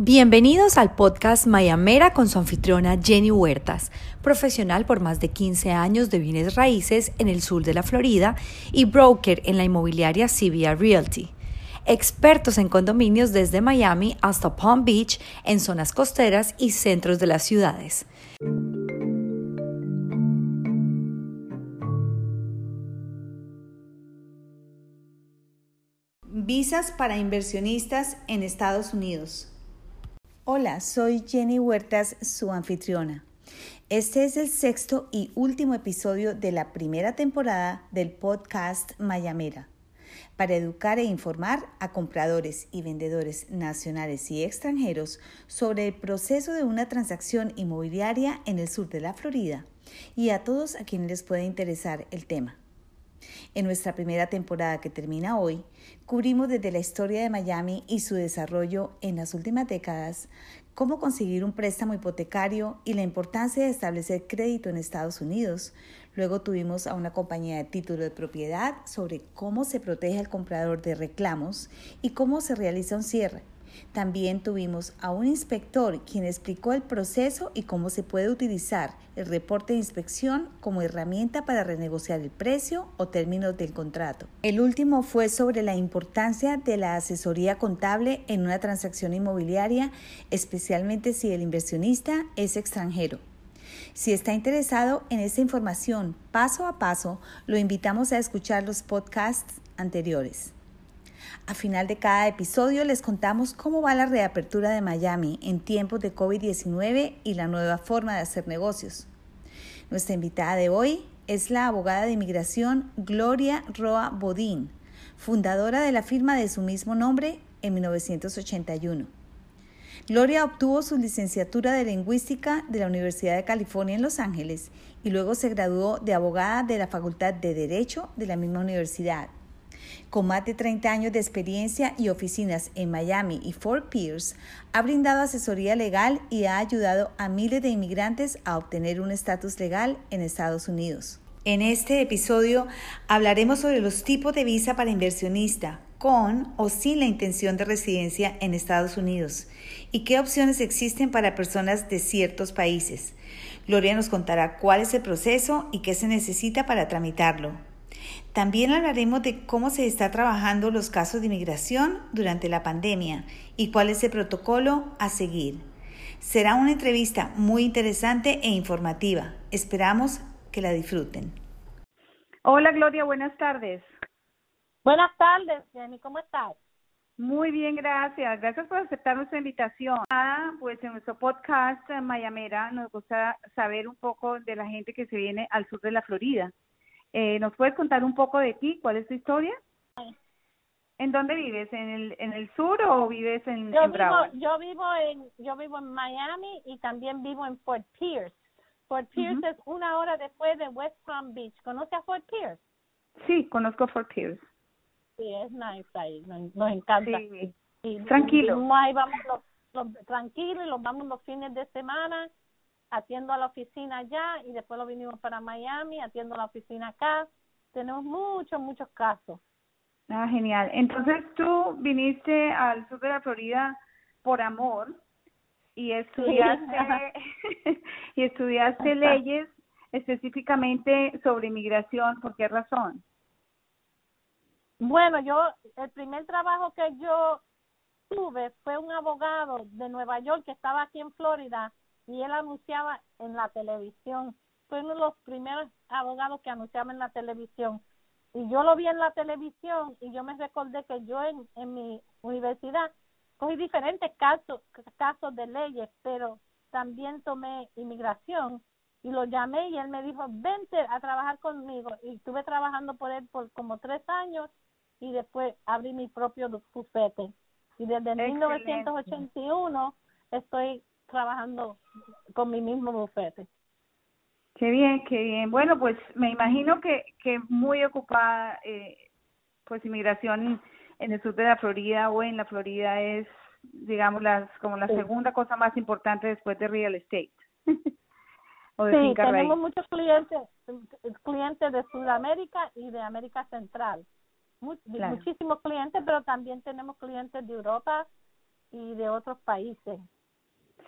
Bienvenidos al podcast Mayamera con su anfitriona Jenny Huertas, profesional por más de 15 años de bienes raíces en el sur de la Florida y broker en la inmobiliaria CBA Realty. Expertos en condominios desde Miami hasta Palm Beach en zonas costeras y centros de las ciudades. Visas para inversionistas en Estados Unidos. Hola, soy Jenny Huertas, su anfitriona. Este es el sexto y último episodio de la primera temporada del podcast Mayamera, para educar e informar a compradores y vendedores nacionales y extranjeros sobre el proceso de una transacción inmobiliaria en el sur de la Florida y a todos a quienes les pueda interesar el tema. En nuestra primera temporada que termina hoy, cubrimos desde la historia de Miami y su desarrollo en las últimas décadas, cómo conseguir un préstamo hipotecario y la importancia de establecer crédito en Estados Unidos. Luego tuvimos a una compañía de título de propiedad sobre cómo se protege al comprador de reclamos y cómo se realiza un cierre. También tuvimos a un inspector quien explicó el proceso y cómo se puede utilizar el reporte de inspección como herramienta para renegociar el precio o términos del contrato. El último fue sobre la importancia de la asesoría contable en una transacción inmobiliaria, especialmente si el inversionista es extranjero. Si está interesado en esta información paso a paso, lo invitamos a escuchar los podcasts anteriores. A final de cada episodio les contamos cómo va la reapertura de Miami en tiempos de COVID-19 y la nueva forma de hacer negocios. Nuestra invitada de hoy es la abogada de inmigración Gloria Roa Bodín, fundadora de la firma de su mismo nombre en 1981. Gloria obtuvo su licenciatura de lingüística de la Universidad de California en Los Ángeles y luego se graduó de abogada de la Facultad de Derecho de la misma universidad. Con más de 30 años de experiencia y oficinas en Miami y Fort Pierce, ha brindado asesoría legal y ha ayudado a miles de inmigrantes a obtener un estatus legal en Estados Unidos. En este episodio hablaremos sobre los tipos de visa para inversionista con o sin la intención de residencia en Estados Unidos y qué opciones existen para personas de ciertos países. Gloria nos contará cuál es el proceso y qué se necesita para tramitarlo. También hablaremos de cómo se está trabajando los casos de inmigración durante la pandemia y cuál es el protocolo a seguir. Será una entrevista muy interesante e informativa. Esperamos que la disfruten. Hola Gloria, buenas tardes. Buenas tardes, Jenny, ¿cómo estás? Muy bien, gracias. Gracias por aceptar nuestra invitación. Ah, pues en nuestro podcast Mayamera nos gusta saber un poco de la gente que se viene al sur de la Florida. Eh, ¿Nos puedes contar un poco de ti? ¿Cuál es tu historia? ¿En dónde vives? ¿En el, en el sur o vives en, yo en vivo, Yo vivo en yo vivo en Miami y también vivo en Fort Pierce. Fort Pierce es una hora después de West Palm Beach. ¿Conoce a Fort Pierce? Sí, conozco Fort Pierce. Sí, es nice ahí, nos, encanta. Sí. tranquilo. ahí vamos los, los, tranquilo y los vamos los fines de semana atiendo a la oficina allá y después lo vinimos para Miami, atiendo a la oficina acá. Tenemos muchos, muchos casos. Ah, genial. Entonces tú viniste al sur de la Florida por amor y estudiaste y estudiaste leyes específicamente sobre inmigración. ¿Por qué razón? Bueno, yo el primer trabajo que yo tuve fue un abogado de Nueva York que estaba aquí en Florida y él anunciaba en la televisión. Fue uno de los primeros abogados que anunciaba en la televisión. Y yo lo vi en la televisión y yo me recordé que yo en, en mi universidad cogí diferentes casos, casos de leyes, pero también tomé inmigración y lo llamé y él me dijo, vente a trabajar conmigo. Y estuve trabajando por él por como tres años y después abrí mi propio bufete. Y desde 1981 estoy trabajando con mi mismo bufete. Qué bien, qué bien. Bueno, pues me imagino que, que muy ocupada, eh, pues inmigración en el sur de la Florida o en la Florida es, digamos, las, como la segunda cosa más importante después de real estate. o de sí, tenemos muchos clientes, clientes de Sudamérica y de América Central. muchísimos clientes, pero también tenemos clientes de Europa, y de otros países.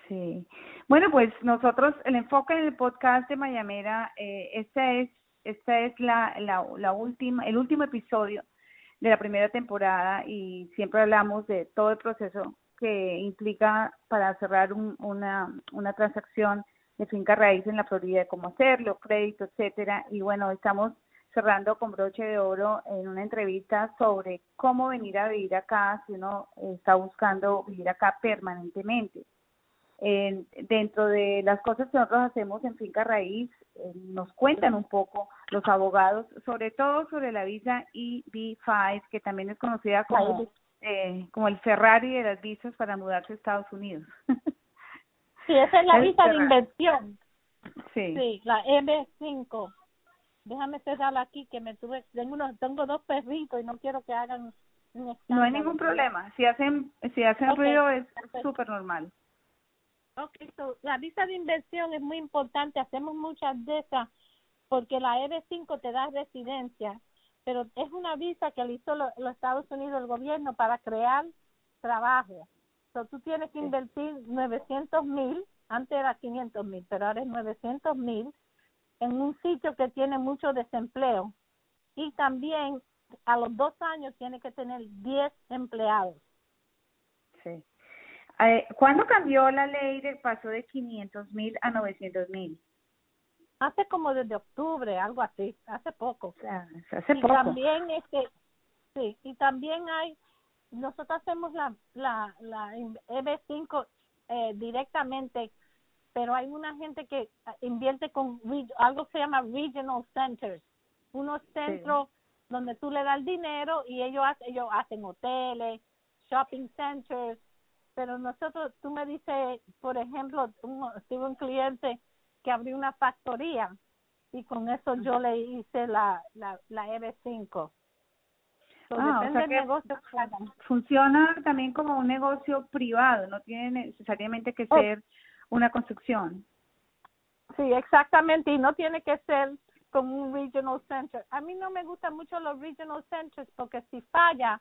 Sí. Bueno, pues nosotros, el enfoque en el podcast de Mayamera, eh, esta es, esta es la, la, última, el último episodio de la primera temporada y siempre hablamos de todo el proceso que implica para cerrar un, una, una transacción de finca raíz en la Florida, cómo hacerlo, crédito, etcétera. Y bueno, estamos cerrando con broche de oro en una entrevista sobre cómo venir a vivir acá si uno está buscando vivir acá permanentemente. Dentro de las cosas que nosotros hacemos en Finca Raíz, eh, nos cuentan un poco los abogados, sobre todo sobre la visa EB5, que también es conocida como, eh, como el Ferrari de las visas para mudarse a Estados Unidos. sí, esa es la visa de inversión. Sí. sí, la EB5 déjame cerrarla aquí que me tuve tengo unos tengo dos perritos y no quiero que hagan un no hay ningún problema. Si hacen si hacen ruido es súper normal okay so, la visa de inversión es muy importante. Hacemos muchas de esas porque la EB5 te da residencia pero es una visa que le hizo los Estados Unidos el gobierno para crear trabajo. So, tú tienes que invertir 900 mil antes era 500 mil pero ahora es 900 mil en un sitio que tiene mucho desempleo. Y también a los dos años tiene que tener 10 empleados. Sí. Eh, ¿Cuándo cambió la ley de pasó de 500 mil a 900 mil? Hace como desde octubre, algo así, hace poco. hace y poco. también este, sí, y también hay, nosotros hacemos la la la EB5 eh, directamente pero hay una gente que ah, invierte con algo que se llama regional centers, unos centros donde tú le das el dinero y ellos, ellos hacen hoteles, shopping centers, pero nosotros, tú me dices, por ejemplo, un, tuve un cliente que abrió una factoría y con eso yo le hice la, la, la EB5. ah, o sea que funciona también como un negocio privado, no tiene necesariamente que oh. ser una construcción. Sí, exactamente, y no tiene que ser como un regional center. A mí no me gustan mucho los regional centers porque si falla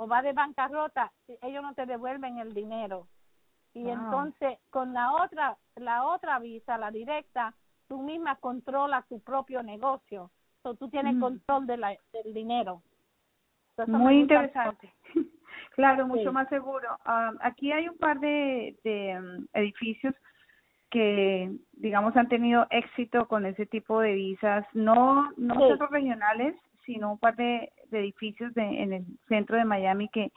o va de bancarrota, ellos no te devuelven el dinero. Y entonces con la otra la otra visa, la directa, tú misma controlas tu propio negocio. So, tú tienes mm. control de la, del dinero. Muy interesante. Claro, mucho más seguro. Ah, aquí hay un par de, de mm, edificios que, digamos, han tenido éxito con ese tipo de visas, no no centros regionales, sino un par de, edificios de, en el centro de Miami que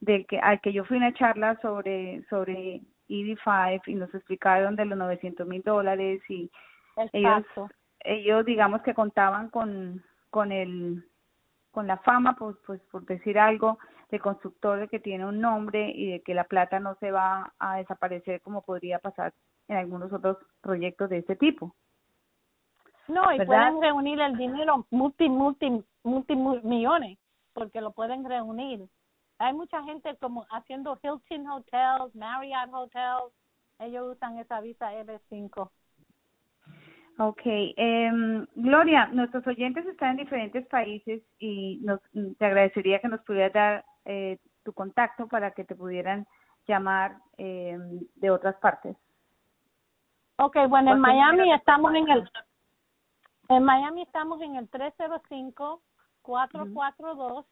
del que al que yo fui a una charla sobre sobre ED5 y nos explicaron de los 900 mil dólares y ellos ellos digamos que contaban con con el con la fama pues pues por decir algo de constructor que tiene un nombre y de que la plata no se va a desaparecer como podría pasar en algunos otros proyectos de este tipo. No, y pueden reunir el dinero multi, multi, multi, millones, porque lo pueden reunir. Hay mucha gente como haciendo Hilton Hotels, Marriott Hotels, ellos usan esa visa EB5. Ok, eh, Gloria, nuestros oyentes están en diferentes países y nos, te agradecería que nos pudieras dar eh, tu contacto para que te pudieran llamar eh, de otras partes. Ok, bueno, en Miami estamos en el en Miami estamos en el 305 442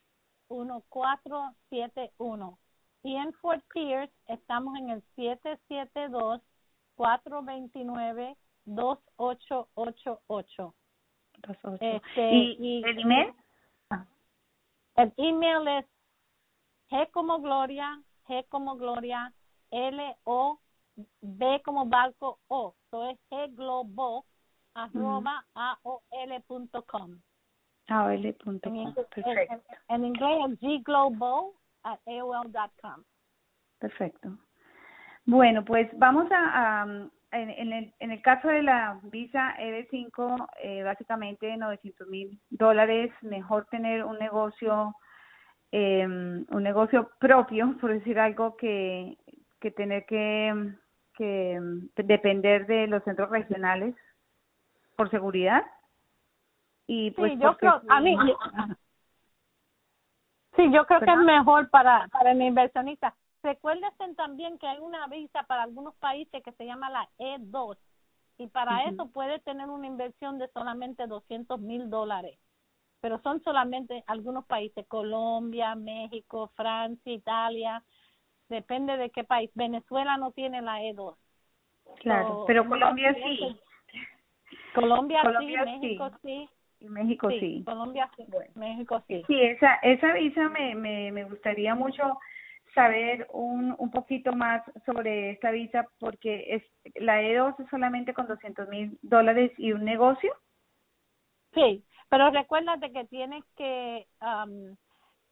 1471 y en Fort Pierce estamos en el 772 429 2888. Este, ¿Y, el email? El email es G como Gloria, G como Gloria, L O B como barco O. Eso es G Globo arroba aol.com. aol.com. Perfecto. En, inglés es G at aol.com. Perfecto. Bueno, pues vamos a, en, en, el, en el caso de la visa EB5, eh, básicamente 900 mil dólares, mejor tener un negocio eh, un negocio propio, por decir algo, que, que tener que, que depender de los centros regionales por seguridad. Y pues sí, yo creo, a mí, sí, yo creo que es mejor para, para mi inversionista. recuérdense también que hay una visa para algunos países que se llama la E2 y para eso puede tener una inversión de solamente 200 mil dólares. Pero son solamente algunos países, Colombia, México, Francia, Italia, depende de qué país. Venezuela no tiene la E2. Claro, pero Colombia sí. Colombia, sí, México sí. Y México sí. Colombia sí, México sí. Sí, esa, esa visa me, me, me gustaría mucho saber un, un poquito más sobre esta visa porque es la E2 es solamente con 200 mil dólares y un negocio. Sí, pero recuérdate que tienes que, um,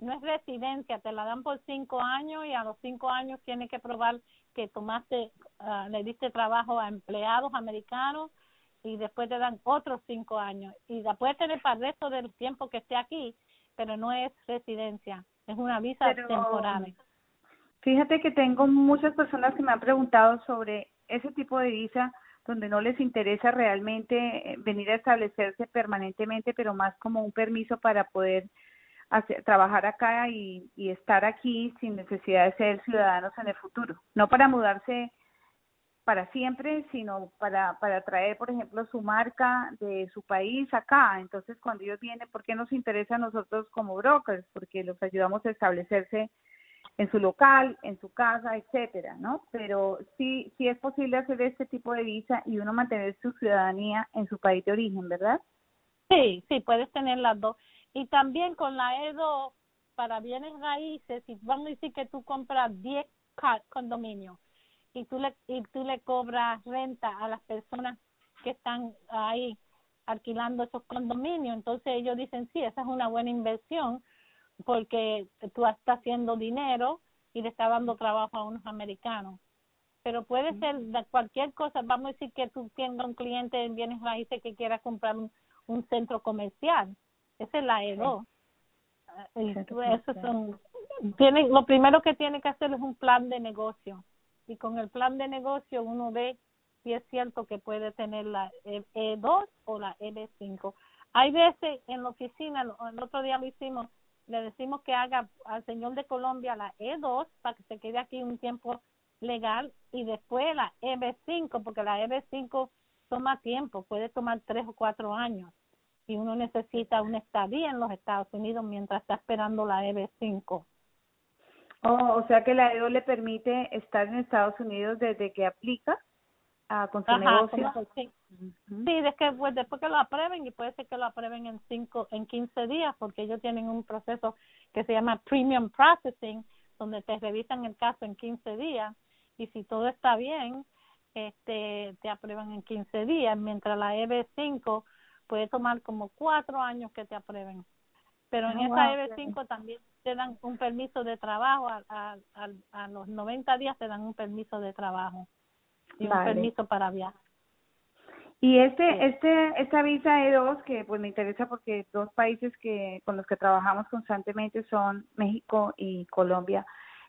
no es residencia, te la dan por cinco años y a los cinco años tienes que probar que tomaste, uh, le diste trabajo a empleados americanos y después te dan otros cinco años. Y la puedes tener para el resto del tiempo que esté aquí, pero no es residencia, es una visa temporal. Fíjate que tengo muchas personas que me han preguntado sobre ese tipo de visa donde no les interesa realmente eh, venir a establecerse permanentemente, pero más como un permiso para poder hacer, trabajar acá y, y estar aquí sin necesidad de ser ciudadanos en el futuro. No para mudarse para siempre, sino para, para traer, por ejemplo, su marca de su país acá. Entonces, cuando ellos vienen, ¿por qué nos interesa a nosotros como brokers? Porque los ayudamos a establecerse en su local, en su casa, etcétera, ¿no? Pero sí, sí es posible hacer este tipo de visa y uno mantener su ciudadanía en su país de origen, ¿verdad? Sí, sí, puedes tener las dos. Y también con la EDO para bienes raíces, si vamos a decir que tú compras 10 condominios y tú le y tú le cobras renta a las personas que están ahí alquilando esos condominios, entonces ellos dicen, sí, esa es una buena inversión porque tú estás haciendo dinero y le estás dando trabajo a unos americanos. Pero puede ser de cualquier cosa, vamos a decir que tú tengas un cliente en bienes raíces que quiera comprar un, centro comercial, esa es la EDO. Eso son, tiene, lo primero que tiene que hacer es un plan de negocio y con el plan de negocio uno ve si es cierto que puede tener la E2 o la EB5. Hay veces en la oficina, el otro día lo hicimos, le decimos que haga al señor de Colombia la E2 para que se quede aquí un tiempo legal y después la EB5 porque la EB5 toma tiempo, puede tomar tres o cuatro años y uno necesita una estadía en los Estados Unidos mientras está esperando la EB5. Oh, o sea que la E2 le permite estar en Estados Unidos desde que aplica a con su negocio. sí, sí que, pues, después que lo aprueben y puede ser que lo aprueben en cinco, en 15 días porque ellos tienen un proceso que se llama premium processing donde te revisan el caso en 15 días y si todo está bien este te aprueban en 15 días mientras la EB5 puede tomar como cuatro años que te aprueben pero en oh, esa EB5 también te dan un permiso de trabajo a, a, a, a los 90 días te dan un permiso de trabajo y un permiso para viajar. Y este, este, esta visa E2 que pues me interesa porque dos países que con los que trabajamos constantemente son México y Colombia.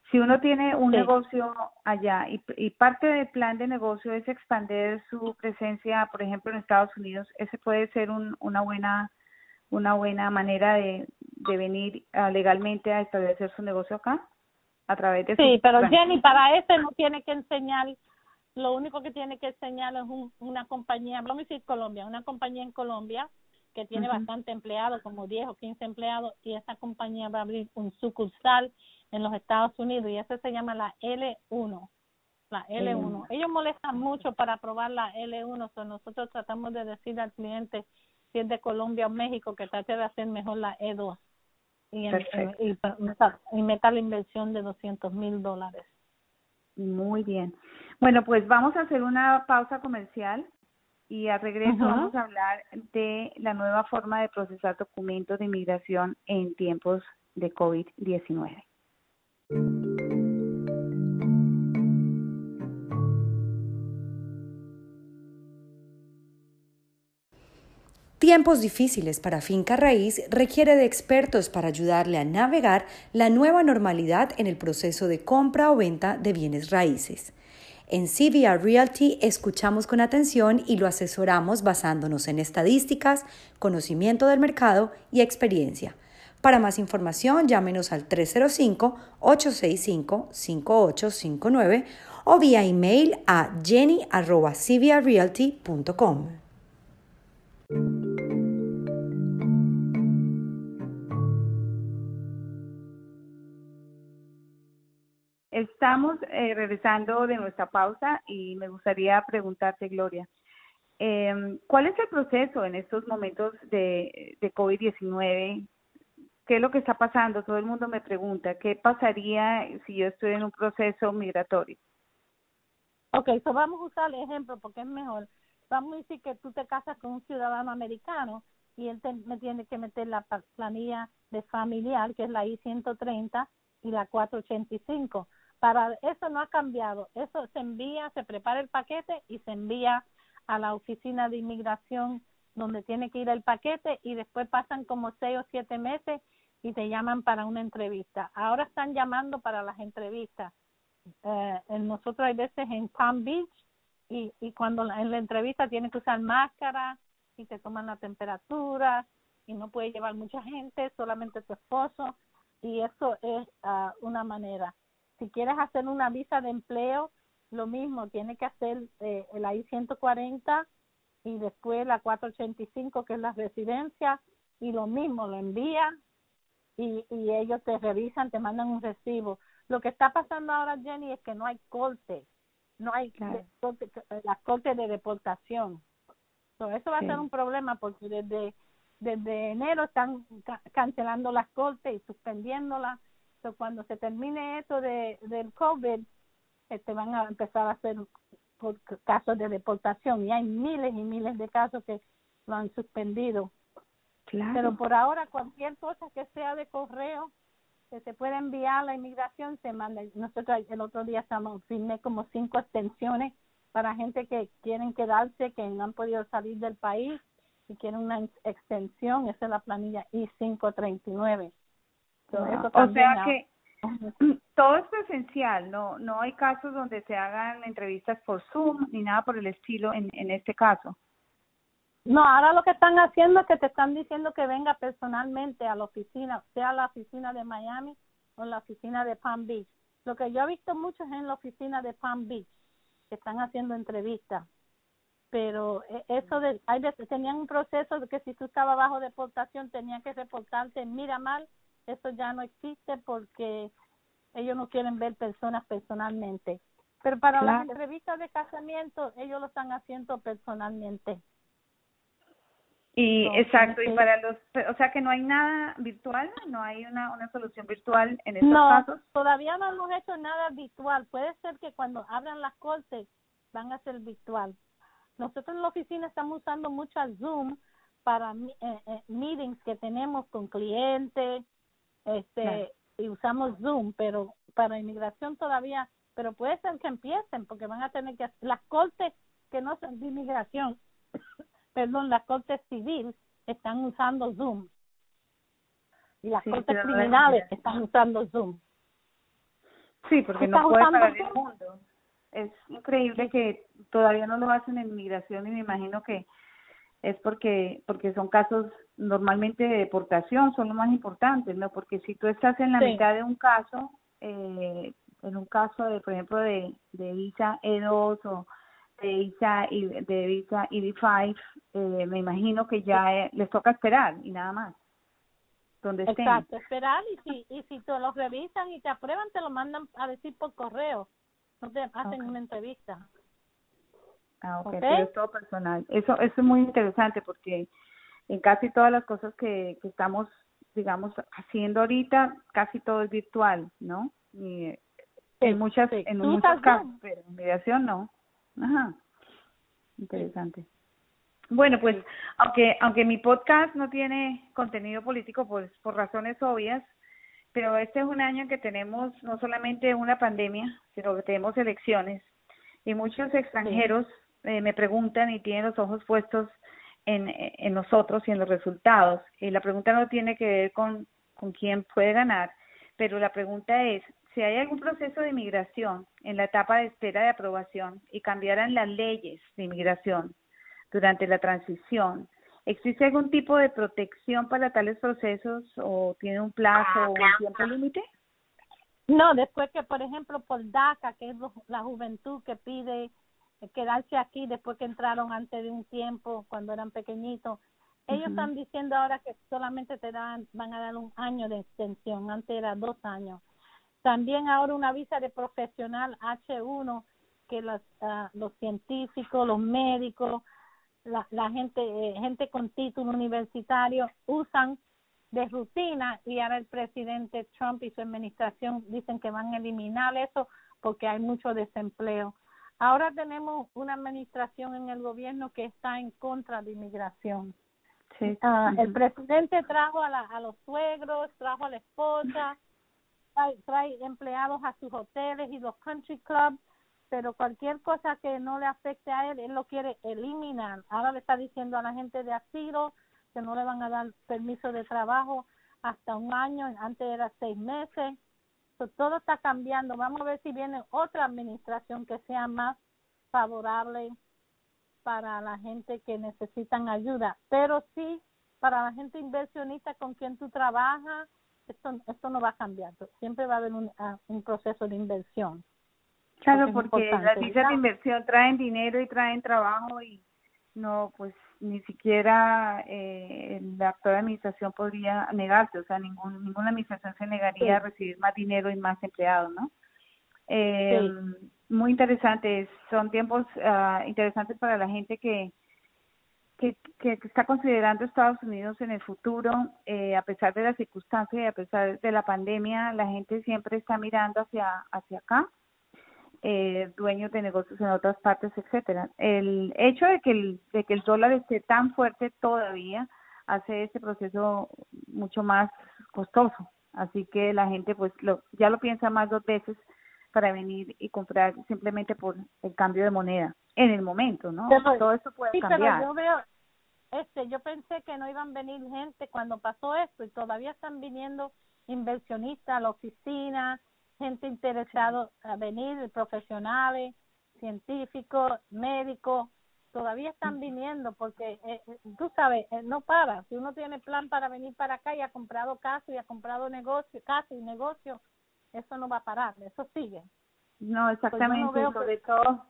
Si uno tiene un negocio allá y, y parte del plan de negocio es expandir su presencia, por ejemplo, en Estados Unidos, ese puede ser un, una buena una buena manera de, de venir uh, legalmente a establecer su negocio acá a través de sí pero Jenny para este no tiene que enseñar lo único que tiene que enseñar es una compañía, vamos a decir Colombia, una compañía en Colombia que tiene bastante empleados, como 10 o 15 empleados, y esa compañía va a abrir un sucursal en los Estados Unidos y esa se llama la L1, la L1. Ellos molestan mucho para probar la L1, so nosotros tratamos de decir al cliente si es de Colombia o México que trate de hacer mejor la E2 y, y, y, meta la inversión de 200 mil dólares. Muy bien. Bueno, pues vamos a hacer una pausa comercial y al regreso vamos a hablar de la nueva forma de procesar documentos de inmigración en tiempos de COVID-19. Tiempos difíciles para Finca Raíz requiere de expertos para ayudarle a navegar la nueva normalidad en el proceso de compra o venta de bienes raíces. En CVR Realty escuchamos con atención y lo asesoramos basándonos en estadísticas, conocimiento del mercado y experiencia. Para más información, llámenos al 305-865-5859 o vía email a jenny.civiarealty.com. Estamos eh, regresando de nuestra pausa y me gustaría preguntarte, Gloria, eh, ¿cuál es el proceso en estos momentos de, de COVID-19 ¿Qué es lo que está pasando? Todo el mundo me pregunta, ¿qué pasaría si yo estoy en un proceso migratorio? Ok, so vamos a usar el ejemplo porque es mejor. Vamos a decir que tú te casas con un ciudadano americano y él me tiene que meter la planilla de familiar, que es la I-130 y la 485. Para eso no ha cambiado. Eso se envía, se prepara el paquete y se envía a la oficina de inmigración donde tiene que ir el paquete y después pasan como seis o siete meses y te llaman para una entrevista. Ahora están llamando para las entrevistas. Eh, nosotros hay veces en Palm Beach y, y cuando en la entrevista tienes que usar máscara y te toman la temperatura y no puedes llevar mucha gente, solamente tu esposo y eso es uh, una manera. Si quieres hacer una visa de empleo, lo mismo, tienes que hacer eh, el I-140 y después la 485 que es la residencia y lo mismo, lo envía y, y ellos te revisan, te mandan un recibo. Lo que está pasando ahora, Jenny, es que no hay corte, no hay las cortes de deportación. eso va a ser un problema porque desde desde enero están cancelando las cortes y suspendiéndolas. So, cuando se termine esto de, del COVID, este, van a empezar a hacer casos de deportación y hay miles y miles de casos que lo han suspendido. Pero por ahora cualquier cosa que sea de correo que se pueda enviar a la inmigración se manda. Nosotros el otro día estamos firmé como cinco extensiones para gente que quieren quedarse, que no han podido salir del país y quieren una extensión. Esa es la planilla I-539. O sea que todo es presencial, no no hay casos donde se hagan entrevistas por Zoom ni nada por el estilo en, en este caso. No, ahora lo que están haciendo es que te están diciendo que venga personalmente a la oficina, sea la oficina de Miami o la oficina de Palm Beach. Lo que yo he visto mucho es en la oficina de Palm Beach, que están haciendo entrevistas. Pero e, eso de, hay veces tenían un proceso de que si tú estabas bajo deportación tenían que reportarte en Miramar, eso ya no existe porque ellos no quieren ver personas personalmente. Pero para las entrevistas de casamiento ellos lo están haciendo personalmente. Y exacto, y para los, o sea que no hay nada virtual, no hay una, una solución virtual en estos no, casos. todavía no hemos hecho nada virtual. Puede ser que cuando abran las cortes van a ser virtual. Nosotros en la oficina estamos usando mucho Zoom para eh, eh, meetings que tenemos con clientes, este, y usamos Zoom, pero para inmigración todavía, pero puede ser que empiecen porque van a tener que las cortes que no son de inmigración perdón, las cortes civiles están usando Zoom. Y las cortes criminales están usando Zoom. Sí, porque no puede parar el mundo. Es increíble que todavía no lo hacen en inmigración y me imagino que es porque porque son casos normalmente de deportación, son los más importantes, ¿no? Porque si tú estás en la mitad de un caso, eh, en un caso de, por ejemplo, de, de visa E2 o de visa y de visa EB5, eh, me imagino que ya eh, les toca esperar y nada más. Donde estén. Exacto, esperar y si y si te lo revisan y te aprueban te lo mandan a decir por correo, no te hacen una entrevista. Ah, ok, pero es todo personal. Eso, eso es muy interesante porque en casi todas las cosas que, que estamos, digamos, haciendo ahorita, casi todo es virtual, ¿no? Y en muchas, en muchos casos, pero en mediación no. Ajá. Interesante. Bueno, pues aunque aunque mi podcast no tiene contenido político pues por razones obvias, pero este es un año en que tenemos no solamente una pandemia, sino que tenemos elecciones y muchos extranjeros eh, me preguntan y tienen los ojos puestos en, en nosotros y en los resultados. Y la pregunta no tiene que ver con, con quién puede ganar, pero la pregunta es, si hay algún proceso de inmigración en la etapa de espera de aprobación y cambiaran las leyes de inmigración durante la transición, ¿Existe algún tipo de protección para tales procesos o tiene un plazo o un tiempo límite? No, después que, por ejemplo, por DACA, que es la juventud que pide quedarse aquí después que entraron antes de un tiempo, cuando eran pequeñitos, ellos están diciendo ahora que solamente te dan, van a dar un año de extensión, antes era dos años. También ahora una visa de profesional H1 que los, ah, los científicos, los médicos, la, la gente, eh, gente con título universitario usan de rutina y ahora el presidente Trump y su administración dicen que van a eliminar eso porque hay mucho desempleo. Ahora tenemos una administración en el gobierno que está en contra de inmigración. Ah, el presidente trajo a, la, a los suegros, trajo a la esposa, trae, empleados a sus hoteles y los country clubs, pero cualquier cosa que no le afecte a él, él lo quiere eliminar. Ahora le está diciendo a la gente de asilo que no le van a dar permiso de trabajo hasta un año, antes era seis meses. Todo está cambiando. Vamos a ver si viene otra administración que sea más favorable para la gente que necesitan ayuda, pero sí para la gente inversionista con quien tú trabajas, esto, esto no va a cambiar, siempre va a haber un, ah, un proceso de inversión. Claro, porque las visas de inversión traen dinero y traen trabajo y no, pues ni siquiera eh, la actual administración podría negarse, o sea, ningún, ninguna administración se negaría a recibir más dinero y más empleados, ¿no? Eh, Muy interesante, son tiempos uh, interesantes para la gente que, que, que, está considerando Estados Unidos en el futuro, eh, a pesar de las circunstancias y a pesar de la pandemia, la gente siempre está mirando hacia, hacia acá, eh, dueños de negocios en otras partes, etcétera. El hecho de que el, de que el dólar esté tan fuerte todavía hace este proceso mucho más costoso, así que la gente pues lo, ya lo piensa más dos veces para venir y comprar simplemente por el cambio de moneda en el momento, ¿no? Todo eso puede sí, cambiar. Pero yo veo, este, yo pensé que no iban a venir gente cuando pasó esto y todavía están viniendo inversionistas a la oficina, gente interesada a venir, profesionales, científicos, médicos, todavía están viniendo porque eh, eh, tú sabes, eh, no para. Si uno tiene plan para venir para acá y ha comprado casa y ha comprado negocio, casa y negocio, eso no va a parar, eso sigue. No, pues exactamente, sobre todo,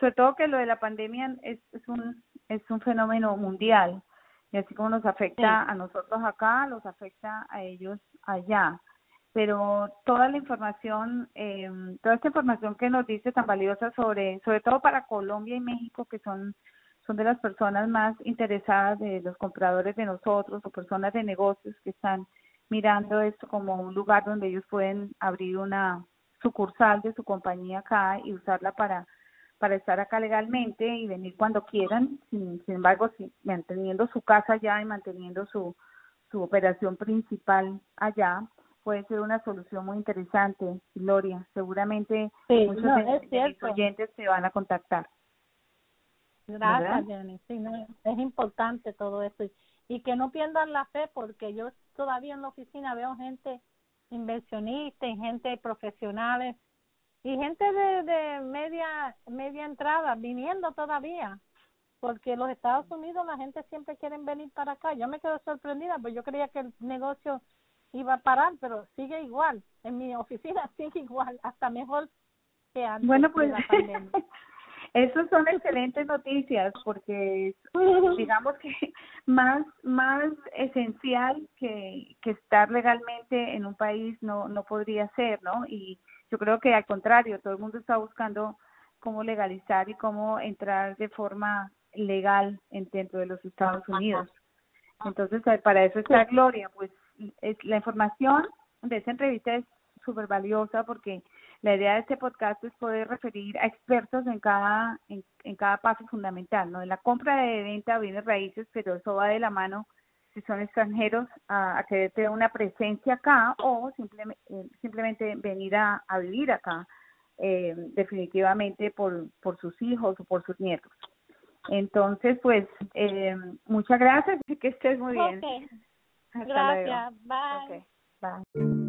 sobre todo que lo de la pandemia es, es un es un fenómeno mundial y así como nos afecta a nosotros acá, los afecta a ellos allá. Pero toda la información, eh, toda esta información que nos dice tan valiosa sobre, sobre todo para Colombia y México, que son son de las personas más interesadas de los compradores de nosotros o personas de negocios que están mirando esto como un lugar donde ellos pueden abrir una sucursal de su compañía acá y usarla para para estar acá legalmente y venir cuando quieran, sin, sin embargo, manteniendo su casa allá y manteniendo su, su operación principal allá, puede ser una solución muy interesante, Gloria. Seguramente muchos de, oyentes se van a contactar. Gracias, Jenny. Sí, es importante todo esto. y que no pierdan la fe, porque yo todavía en la oficina veo gente inversionista y gente profesionales y gente de, de media media entrada viniendo todavía porque los Estados Unidos la gente siempre quiere venir para acá yo me quedo sorprendida pues yo creía que el negocio iba a parar pero sigue igual en mi oficina sigue igual hasta mejor que antes bueno pues de la pandemia. Esas son excelentes noticias porque digamos que más más esencial que, que estar legalmente en un país no no podría ser, ¿no? Y yo creo que al contrario, todo el mundo está buscando cómo legalizar y cómo entrar de forma legal en, dentro de los Estados Unidos. Entonces, eh, para eso está Gloria, pues es, la información de esta entrevista es súper valiosa porque la idea de este podcast es poder referir a expertos en cada en, en cada paso fundamental, ¿no? En la compra de venta bienes raíces, pero eso va de la mano si son extranjeros a, a tener una presencia acá o simplemente eh, simplemente venir a, a vivir acá eh, definitivamente por por sus hijos o por sus nietos. Entonces, pues, eh, muchas gracias y que estés muy bien. Gracias. Bye. Bye.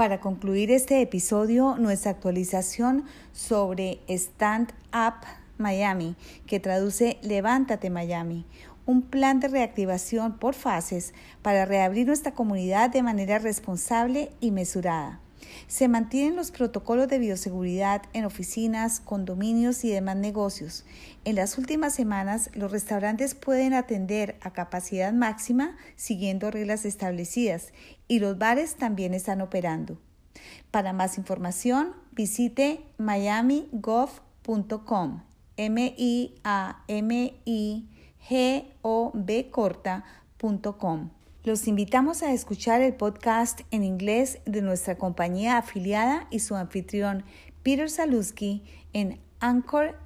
Para concluir este episodio, nuestra actualización sobre Stand Up Miami, que traduce Levántate Miami, un plan de reactivación por fases para reabrir nuestra comunidad de manera responsable y mesurada. Se mantienen los protocolos de bioseguridad en oficinas, condominios y demás negocios. En las últimas semanas, los restaurantes pueden atender a capacidad máxima siguiendo reglas establecidas y los bares también están operando. Para más información, visite miamigov.com. M I A M I G O B corta.com. Los invitamos a escuchar el podcast en inglés de nuestra compañía afiliada y su anfitrión Peter Saluski en anchor.fm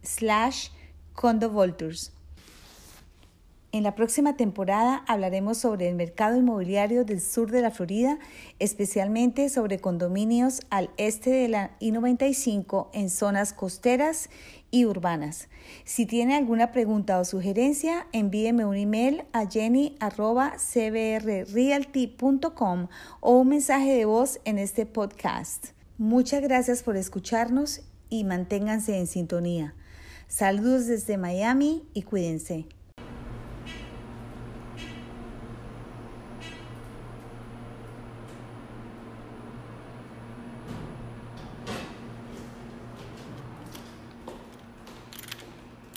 slash condovolturs. En la próxima temporada hablaremos sobre el mercado inmobiliario del sur de la Florida, especialmente sobre condominios al este de la I-95 en zonas costeras y urbanas. Si tiene alguna pregunta o sugerencia, envíeme un email a jenny.cbrrealty.com o un mensaje de voz en este podcast. Muchas gracias por escucharnos y manténganse en sintonía. Saludos desde Miami y cuídense.